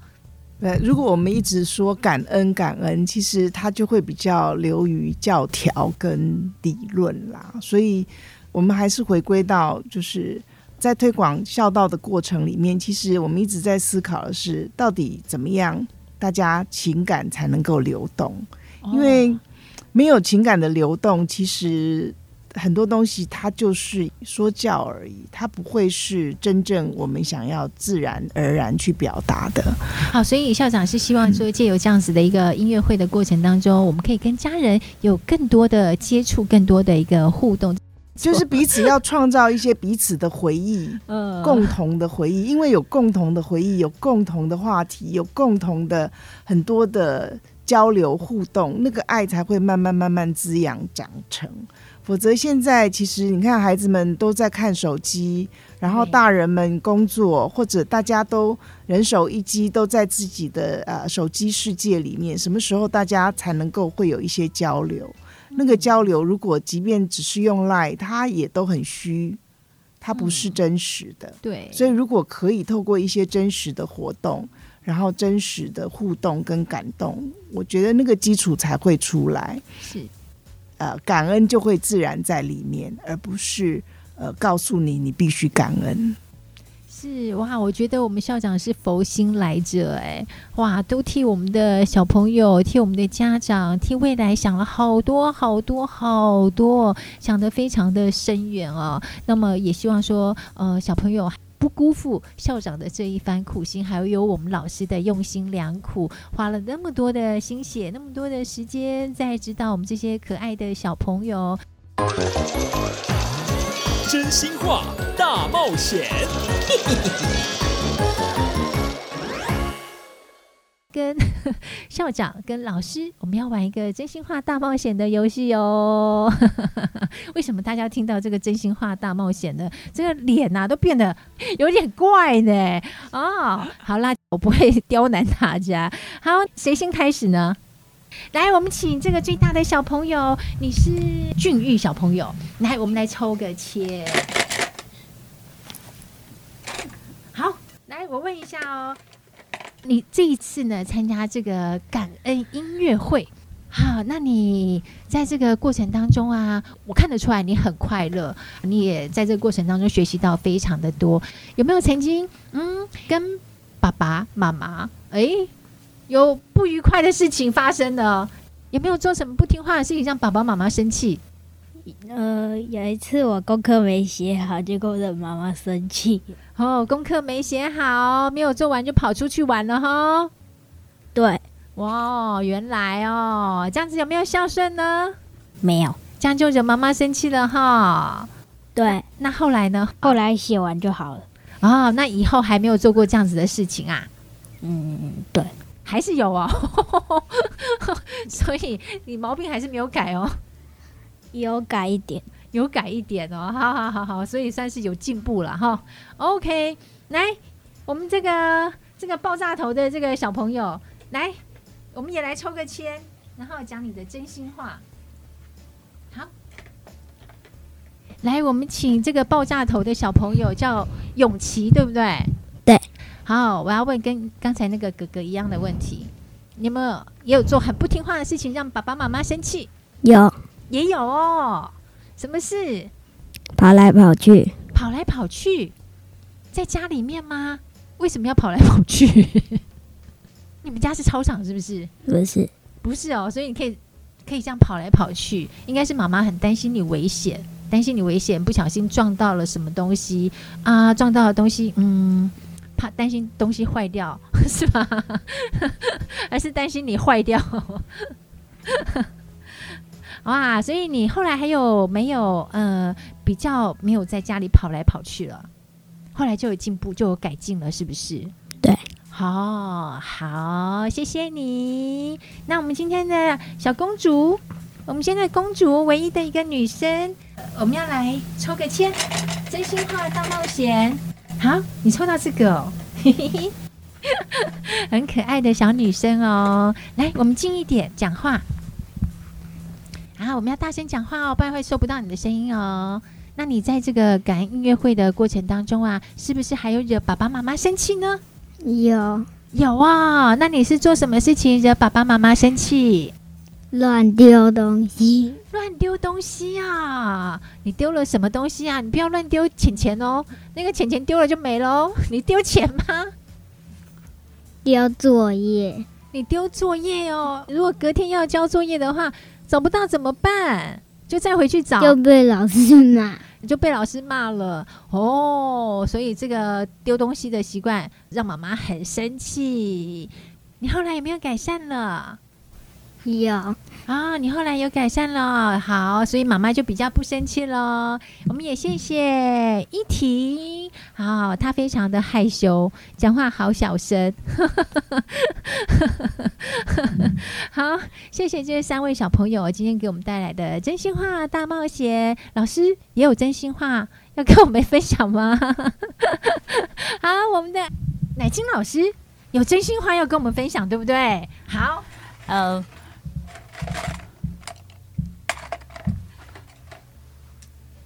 S6: 对，如果我们一直说感恩感恩，其实它就会比较流于教条跟理论啦。所以我们还是回归到就是。在推广孝道的过程里面，其实我们一直在思考的是，到底怎么样大家情感才能够流动？因为没有情感的流动，其实很多东西它就是说教而已，它不会是真正我们想要自然而然去表达的。
S3: 好，所以校长是希望说，借由这样子的一个音乐会的过程当中，我们可以跟家人有更多的接触，更多的一个互动。
S6: 就是彼此要创造一些彼此的回忆，嗯，共同的回忆，因为有共同的回忆，有共同的话题，有共同的很多的交流互动，那个爱才会慢慢慢慢滋养长成。否则现在其实你看，孩子们都在看手机，然后大人们工作，或者大家都人手一机，都在自己的呃手机世界里面，什么时候大家才能够会有一些交流？那个交流，如果即便只是用 Line，它也都很虚，它不是真实的。
S3: 嗯、对，
S6: 所以如果可以透过一些真实的活动，然后真实的互动跟感动，我觉得那个基础才会出来。
S3: 是，
S6: 呃，感恩就会自然在里面，而不是呃告诉你你必须感恩。
S3: 是哇，我觉得我们校长是佛心来着哎，哇，都替我们的小朋友、替我们的家长、替未来想了好多好多好多，想得非常的深远哦。那么也希望说，呃，小朋友不辜负校长的这一番苦心，还有有我们老师的用心良苦，花了那么多的心血，那么多的时间，在指导我们这些可爱的小朋友。
S2: 真心话大冒险，
S3: 跟 校长、跟老师，我们要玩一个真心话大冒险的游戏哦。为什么大家听到这个真心话大冒险呢？这个脸呐、啊、都变得有点怪呢。哦，好啦，我不会刁难大家。好，谁先开始呢？来，我们请这个最大的小朋友，你是俊玉小朋友。来，我们来抽个签。好，来，我问一下哦，你这一次呢参加这个感恩音乐会，好，那你在这个过程当中啊，我看得出来你很快乐，你也在这个过程当中学习到非常的多。有没有曾经嗯跟爸爸妈妈哎？有不愉快的事情发生了？有没有做什么不听话的事情让爸爸妈妈生气？
S7: 呃，有一次我功课没写好，结果惹妈妈生气。
S3: 哦，功课没写好，没有做完就跑出去玩了哈。
S7: 对，
S3: 哇，原来哦，这样子有没有孝顺呢？
S7: 没有，
S3: 这样就惹妈妈生气了哈。
S7: 对，
S3: 那后来呢？
S7: 后来写完就好了。
S3: 哦，那以后还没有做过这样子的事情啊？
S7: 嗯，对，
S3: 还是有哦。所以你毛病还是没有改哦。
S7: 有改一点，
S3: 有改一点哦，好好好好，所以算是有进步了哈。OK，来，我们这个这个爆炸头的这个小朋友，来，我们也来抽个签，然后讲你的真心话。好，来，我们请这个爆炸头的小朋友叫永琪，对不对？
S7: 对。
S3: 好，我要问跟刚才那个哥哥一样的问题，你有没有也有做很不听话的事情，让爸爸妈妈生气？
S7: 有。
S3: 也有哦，什么事？
S7: 跑来跑去，
S3: 跑来跑去，在家里面吗？为什么要跑来跑去？你们家是操场是不是？
S7: 不是，
S3: 不是哦。所以你可以可以这样跑来跑去，应该是妈妈很担心你危险，担心你危险，不小心撞到了什么东西啊？撞到了东西，嗯，怕担心东西坏掉 是吧？还是担心你坏掉？哇，所以你后来还有没有呃比较没有在家里跑来跑去了？后来就有进步，就有改进了，是不是？
S7: 对，
S3: 好好，谢谢你。那我们今天的小公主，我们现在公主唯一的一个女生，我们要来抽个签，真心话大冒险。好，你抽到这个哦，嘿嘿嘿，很可爱的小女生哦。来，我们近一点讲话。啊，我们要大声讲话哦，不然会收不到你的声音哦。那你在这个感恩音乐会的过程当中啊，是不是还有惹爸爸妈妈生气呢？
S7: 有，
S3: 有啊、哦。那你是做什么事情惹爸爸妈妈生气？
S7: 乱丢东西，
S3: 乱丢东西啊！你丢了什么东西啊？你不要乱丢钱钱哦，那个钱钱丢了就没喽。你丢钱吗？
S7: 丢作业，
S3: 你丢作业哦。如果隔天要交作业的话。找不到怎么办？就再回去找，
S7: 就被老师骂，
S3: 就被老师骂了哦。所以这个丢东西的习惯让妈妈很生气。你后来有没有改善了？
S7: 有
S3: 啊，你后来有改善了，好，所以妈妈就比较不生气了。我们也谢谢依婷，好，她非常的害羞，讲话好小声。好，谢谢这三位小朋友今天给我们带来的真心话大冒险。老师也有真心话要跟我们分享吗？好，我们的乃菁老师有真心话要跟我们分享，对不对？好，
S4: 嗯、uh。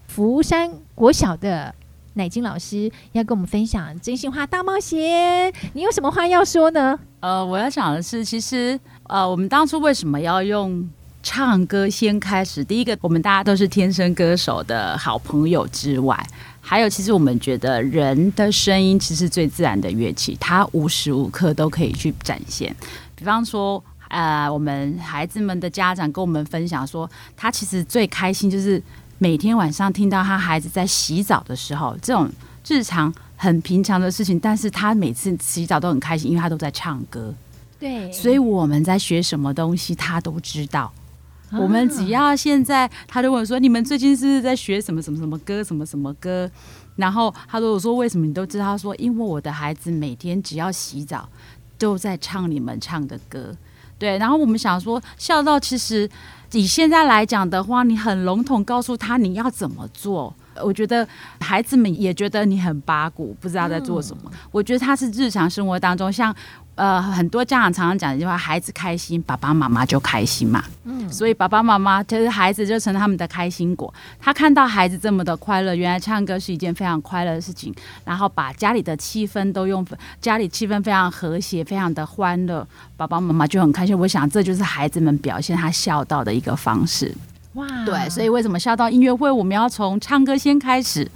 S3: 福山国小的乃金老师要跟我们分享真心话大冒险，你有什么话要说呢？
S4: 呃，我要讲的是，其实呃，我们当初为什么要用唱歌先开始？第一个，我们大家都是天生歌手的好朋友之外，还有，其实我们觉得人的声音其实最自然的乐器，它无时无刻都可以去展现。比方说。呃，我们孩子们的家长跟我们分享说，他其实最开心就是每天晚上听到他孩子在洗澡的时候，这种日常很平常的事情，但是他每次洗澡都很开心，因为他都在唱歌。
S3: 对，
S4: 所以我们在学什么东西，他都知道。我们只要现在，他就问说：“你们最近是不是在学什么什么什么歌，什么什么歌？”然后他说：“我说为什么你都知道？”他说：“因为我的孩子每天只要洗澡，都在唱你们唱的歌。”对，然后我们想说，孝道其实以现在来讲的话，你很笼统告诉他你要怎么做，我觉得孩子们也觉得你很八股，不知道在做什么。嗯、我觉得他是日常生活当中像。呃，很多家长常常讲一句话：孩子开心，爸爸妈妈就开心嘛。嗯，所以爸爸妈妈就是孩子就成了他们的开心果。他看到孩子这么的快乐，原来唱歌是一件非常快乐的事情。然后把家里的气氛都用，家里气氛非常和谐，非常的欢乐，爸爸妈妈就很开心。我想这就是孩子们表现他孝道的一个方式。哇，对，所以为什么孝道音乐会我们要从唱歌先开始？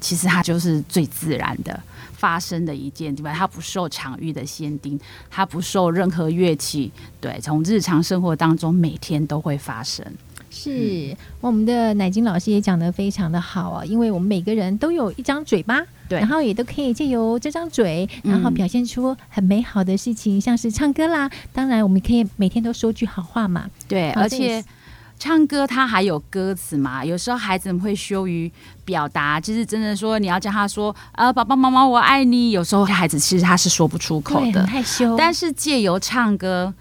S4: 其实它就是最自然的发生的一件地方，它不受场域的限定，它不受任何乐器，对，从日常生活当中每天都会发生。
S3: 是，嗯、我们的乃金老师也讲得非常的好啊，因为我们每个人都有一张嘴巴，
S4: 对，
S3: 然后也都可以借由这张嘴，然后表现出很美好的事情，嗯、像是唱歌啦。当然，我们可以每天都说句好话嘛，
S4: 对，而且唱歌它还有歌词嘛，有时候孩子们会羞于表达，就是真的说你要叫他说呃，爸爸妈妈我爱你，有时候孩子其实他是说不出口的，
S3: 害羞，
S4: 但是借由唱歌。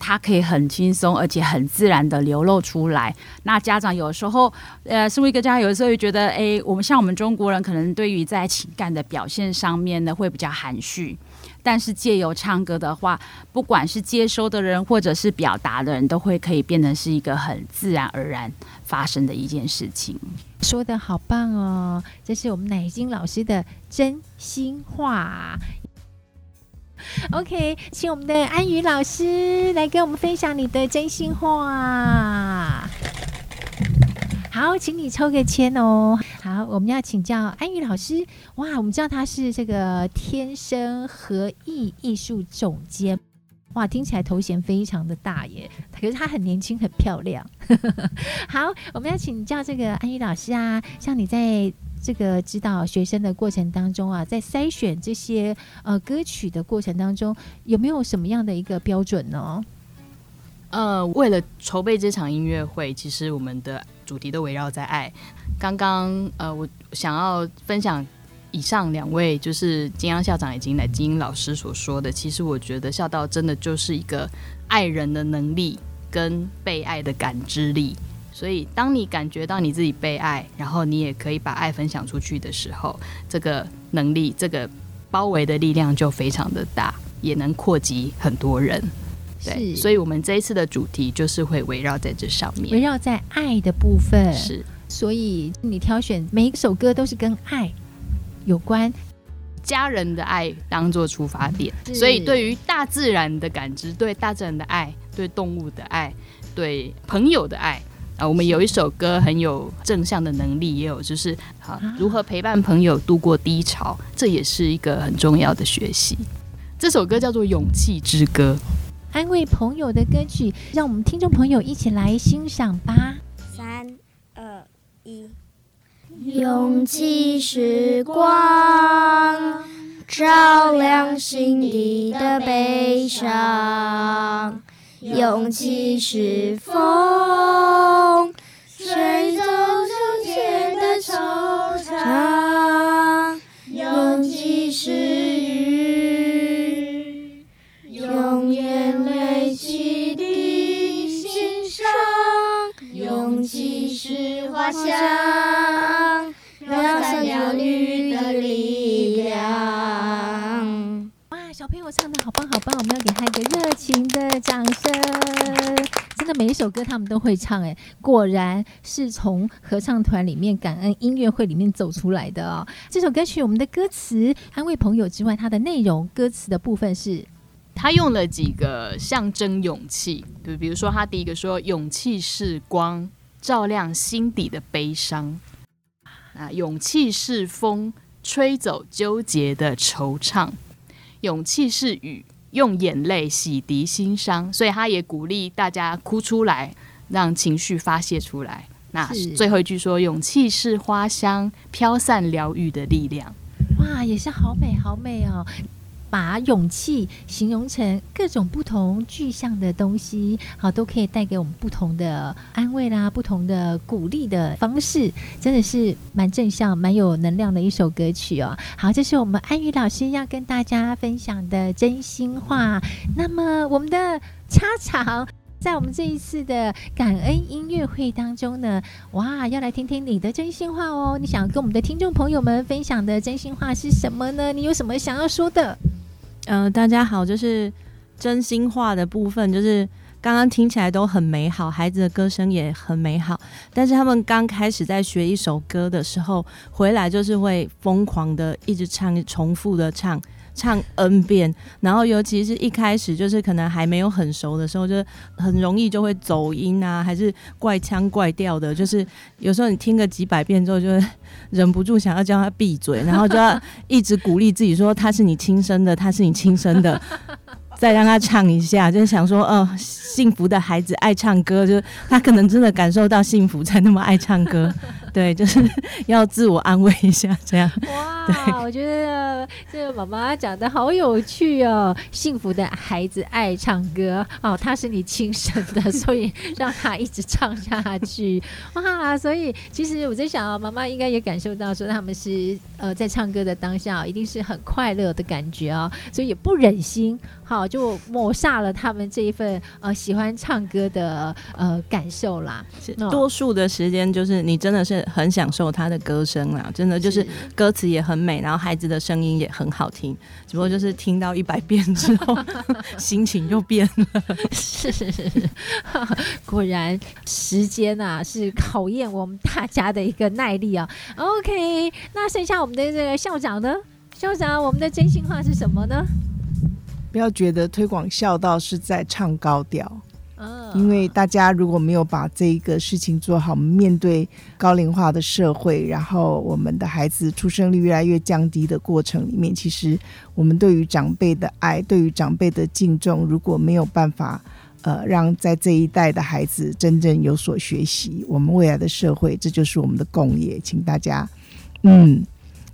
S4: 他可以很轻松，而且很自然的流露出来。那家长有时候，呃，身为一个家长，有的时候会觉得，哎，我们像我们中国人，可能对于在情感的表现上面呢，会比较含蓄。但是借由唱歌的话，不管是接收的人，或者是表达的人，都会可以变成是一个很自然而然发生的一件事情。
S3: 说得好棒哦！这是我们乃金老师的真心话。OK，请我们的安宇老师来跟我们分享你的真心话。好，请你抽个签哦。好，我们要请教安宇老师。哇，我们知道他是这个天生合艺艺术总监。哇，听起来头衔非常的大耶。可是他很年轻，很漂亮。好，我们要请教这个安宇老师啊，像你在。这个指导学生的过程当中啊，在筛选这些呃歌曲的过程当中，有没有什么样的一个标准呢？
S5: 呃，为了筹备这场音乐会，其实我们的主题都围绕在爱。刚刚呃，我想要分享以上两位，就是金央校长以及乃金老师所说的。其实我觉得孝道真的就是一个爱人的能力跟被爱的感知力。所以，当你感觉到你自己被爱，然后你也可以把爱分享出去的时候，这个能力、这个包围的力量就非常的大，也能扩及很多人。对，所以我们这一次的主题就是会围绕在这上面，
S3: 围绕在爱的部分。
S5: 是，
S3: 所以你挑选每一首歌都是跟爱有关，
S5: 家人的爱当做出发点。所以，对于大自然的感知，对大自然的爱，对动物的爱，对朋友的爱。啊，我们有一首歌很有正向的能力，也有就是啊如何陪伴朋友度过低潮，这也是一个很重要的学习。这首歌叫做《勇气之歌》，
S3: 安慰朋友的歌曲，让我们听众朋友一起来欣赏吧。
S8: 三二一，勇气时光，照亮心底的悲伤。勇气是风，吹走从前的惆怅；是花香，让散忧虑的力量。
S3: 哇，小朋友唱的好棒好棒，我们要给他一个热情的掌声。真的每一首歌他们都会唱，哎，果然是从合唱团里面感恩音乐会里面走出来的哦。这首歌曲我们的歌词安慰朋友之外，它的内容歌词的部分是，
S5: 他用了几个象征勇气，对，比如说他第一个说勇气是光，照亮心底的悲伤啊，勇气是风，吹走纠结的惆怅，勇气是雨。用眼泪洗涤心伤，所以他也鼓励大家哭出来，让情绪发泄出来。那最后一句说：“勇气是花香，飘散疗愈的力量。”
S3: 哇，也是好美，好美哦。把勇气形容成各种不同具象的东西，好，都可以带给我们不同的安慰啦，不同的鼓励的方式，真的是蛮正向、蛮有能量的一首歌曲哦。好，这是我们安宇老师要跟大家分享的真心话。那么，我们的插场在我们这一次的感恩音乐会当中呢，哇，要来听听你的真心话哦。你想跟我们的听众朋友们分享的真心话是什么呢？你有什么想要说的？
S9: 嗯，大家好，就是真心话的部分，就是刚刚听起来都很美好，孩子的歌声也很美好，但是他们刚开始在学一首歌的时候，回来就是会疯狂的一直唱，重复的唱，唱 N 遍，然后尤其是一开始就是可能还没有很熟的时候，就很容易就会走音啊，还是怪腔怪调的，就是有时候你听个几百遍之后，就会 忍不住想要叫他闭嘴，然后就要一直鼓励自己说他是你亲生的，他是你亲生的。再让他唱一下，就是想说，哦，幸福的孩子爱唱歌，就是他可能真的感受到幸福，才那么爱唱歌。对，就是 要自我安慰一下，这样。
S3: 哇，我觉得这个妈妈讲的好有趣哦。幸福的孩子爱唱歌，哦，他是你亲生的，所以让他一直唱下去。哇，所以其实我在想啊，妈妈应该也感受到说他们是呃在唱歌的当下，一定是很快乐的感觉哦，所以也不忍心，好就抹煞了他们这一份呃喜欢唱歌的呃感受啦。
S9: 是多数的时间就是你真的是。很享受他的歌声啊，真的就是歌词也很美，然后孩子的声音也很好听。只不过就是听到一百遍之后，心情就变了。
S3: 是是是是，果然时间啊是考验我们大家的一个耐力啊。OK，那剩下我们的这个校长呢？校长，我们的真心话是什么呢？
S6: 不要觉得推广孝道是在唱高调。因为大家如果没有把这一个事情做好，面对高龄化的社会，然后我们的孩子出生率越来越降低的过程里面，其实我们对于长辈的爱，对于长辈的敬重，如果没有办法，呃，让在这一代的孩子真正有所学习，我们未来的社会，这就是我们的共业，请大家，嗯，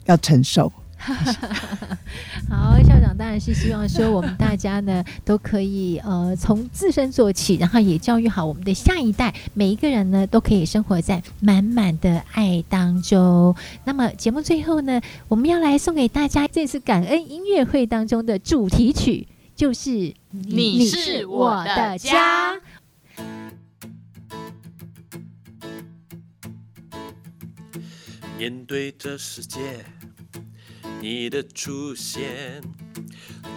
S6: 要承受。
S3: 好，校长当然是希望说我们大家呢都可以呃从自身做起，然后也教育好我们的下一代，每一个人呢都可以生活在满满的爱当中。那么节目最后呢，我们要来送给大家这次感恩音乐会当中的主题曲，就是《
S5: 你是我的家》。
S10: 面对这世界。你的出现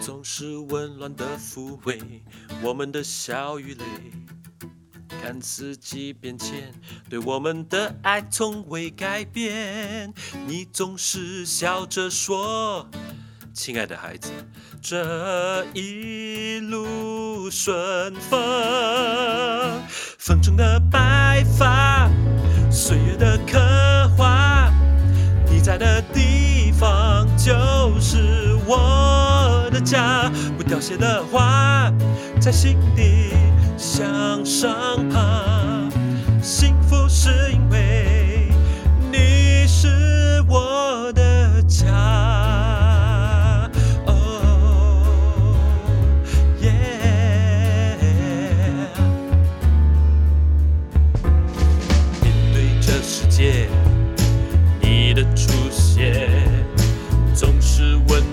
S10: 总是温暖的抚慰我们的笑与泪，看四季变迁，对我们的爱从未改变。你总是笑着说：“亲爱的孩子，这一路顺风。”风中的白发，岁月的刻画，你在的地。就是我的家，不凋谢的花在心底向上爬。幸福是因为你是我的家。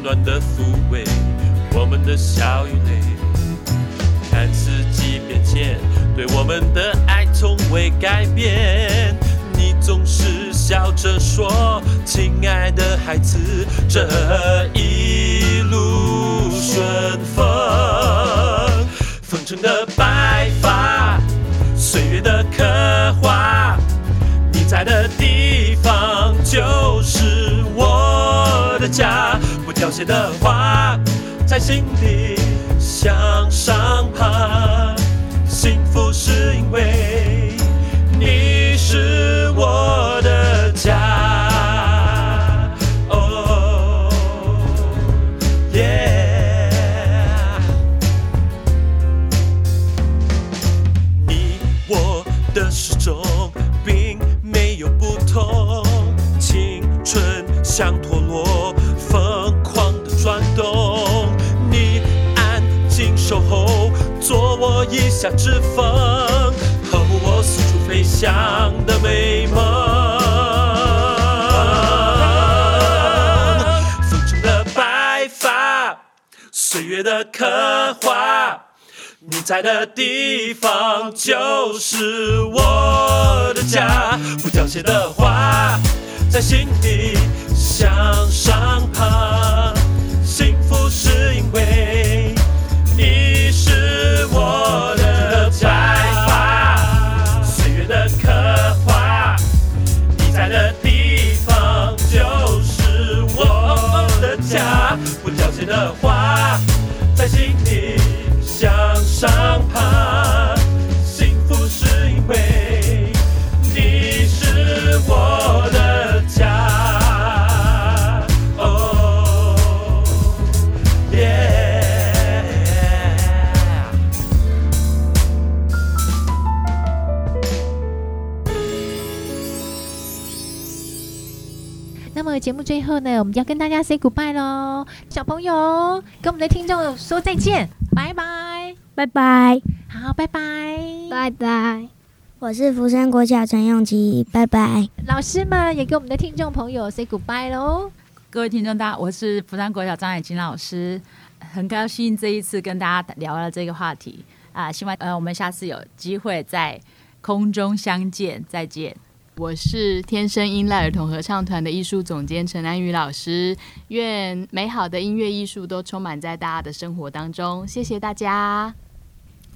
S10: 暖的抚慰，我们的笑与泪，看四季变迁，对我们的爱从未改变。你总是笑着说：“亲爱的孩子，这一路顺风。”风城的白发，岁月的刻画，你在的地方就是我的家。凋谢的花在心底向上爬，幸福是因为你是我的家。之风，和我四处飞翔的美梦。风中的白发，岁月的刻画，你在的地方就是我的家。不凋谢的花，在心底向上爬，幸福是因为。你是我的摘发，岁月的刻画，你在的地方就是我的家。不凋谢的花，在心底向上爬。
S3: 了节目最后呢，我们要跟大家 say goodbye 喽，小朋友跟我们的听众说再见，拜拜，
S7: 拜拜，
S3: 好，拜拜，
S7: 拜拜。我是福山国小陈永琪，拜拜。
S3: 老师们也跟我们的听众朋友 say goodbye 喽，
S4: 各位听众大家，我是福山国小张雅琴老师，很高兴这一次跟大家聊了这个话题啊，希望呃我们下次有机会在空中相见，再见。
S5: 我是天生音赖儿童合唱团的艺术总监陈安宇老师，愿美好的音乐艺术都充满在大家的生活当中。谢谢大家。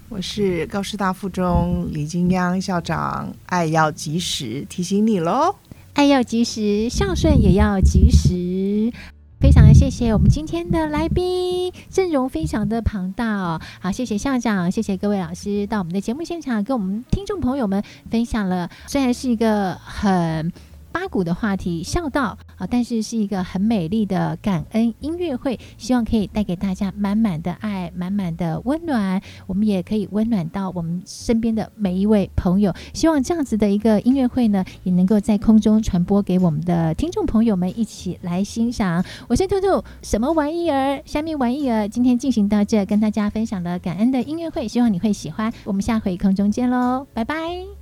S6: 我是高师大附中李金央校长，爱要及时，提醒你喽，
S3: 爱要及时，孝顺也要及时。非常的谢谢我们今天的来宾，阵容非常的庞大哦。好，谢谢校长，谢谢各位老师到我们的节目现场，跟我们听众朋友们分享了，虽然是一个很。八股的话题，孝道啊，但是是一个很美丽的感恩音乐会，希望可以带给大家满满的爱，满满的温暖。我们也可以温暖到我们身边的每一位朋友。希望这样子的一个音乐会呢，也能够在空中传播给我们的听众朋友们一起来欣赏。我是兔兔，什么玩意儿？虾米玩意儿，今天进行到这，跟大家分享了感恩的音乐会，希望你会喜欢。我们下回空中见喽，拜拜。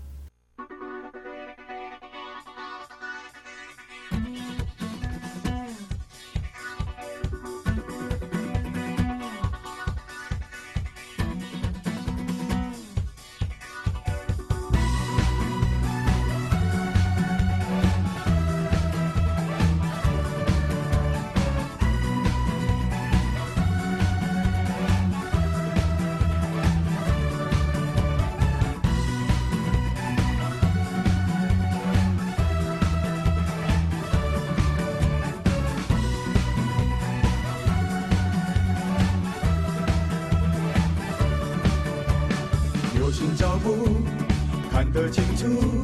S11: 的清楚。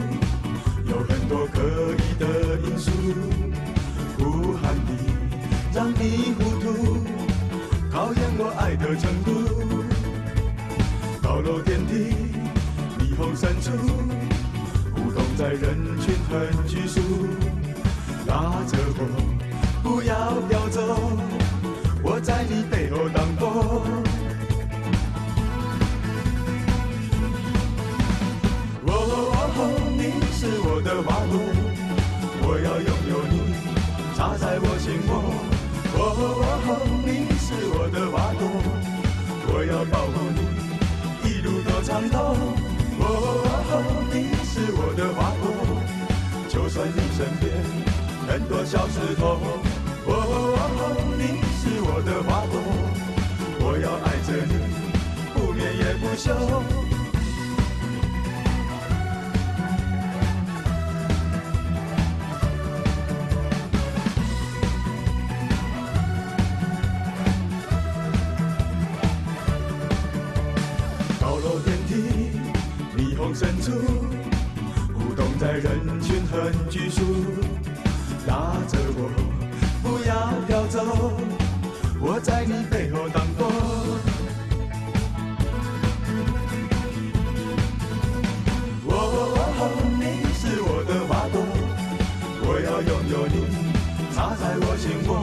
S11: 在我心窝，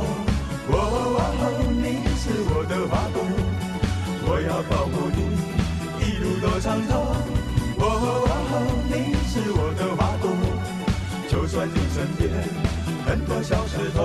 S11: 哦哦，你是我的花朵，我要保护你，一路多长痛，哦哦，你是我的花朵，就算你身边很多小石头。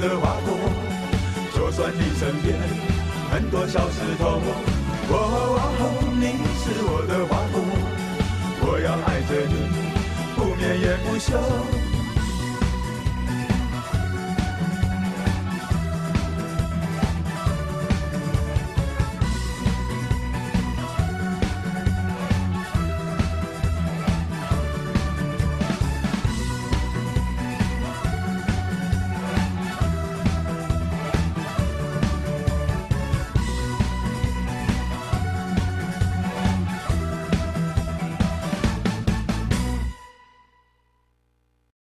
S11: 的花朵，就算你身边很多小石头。哦，你是我的花朵，我要爱着你，不眠也不休。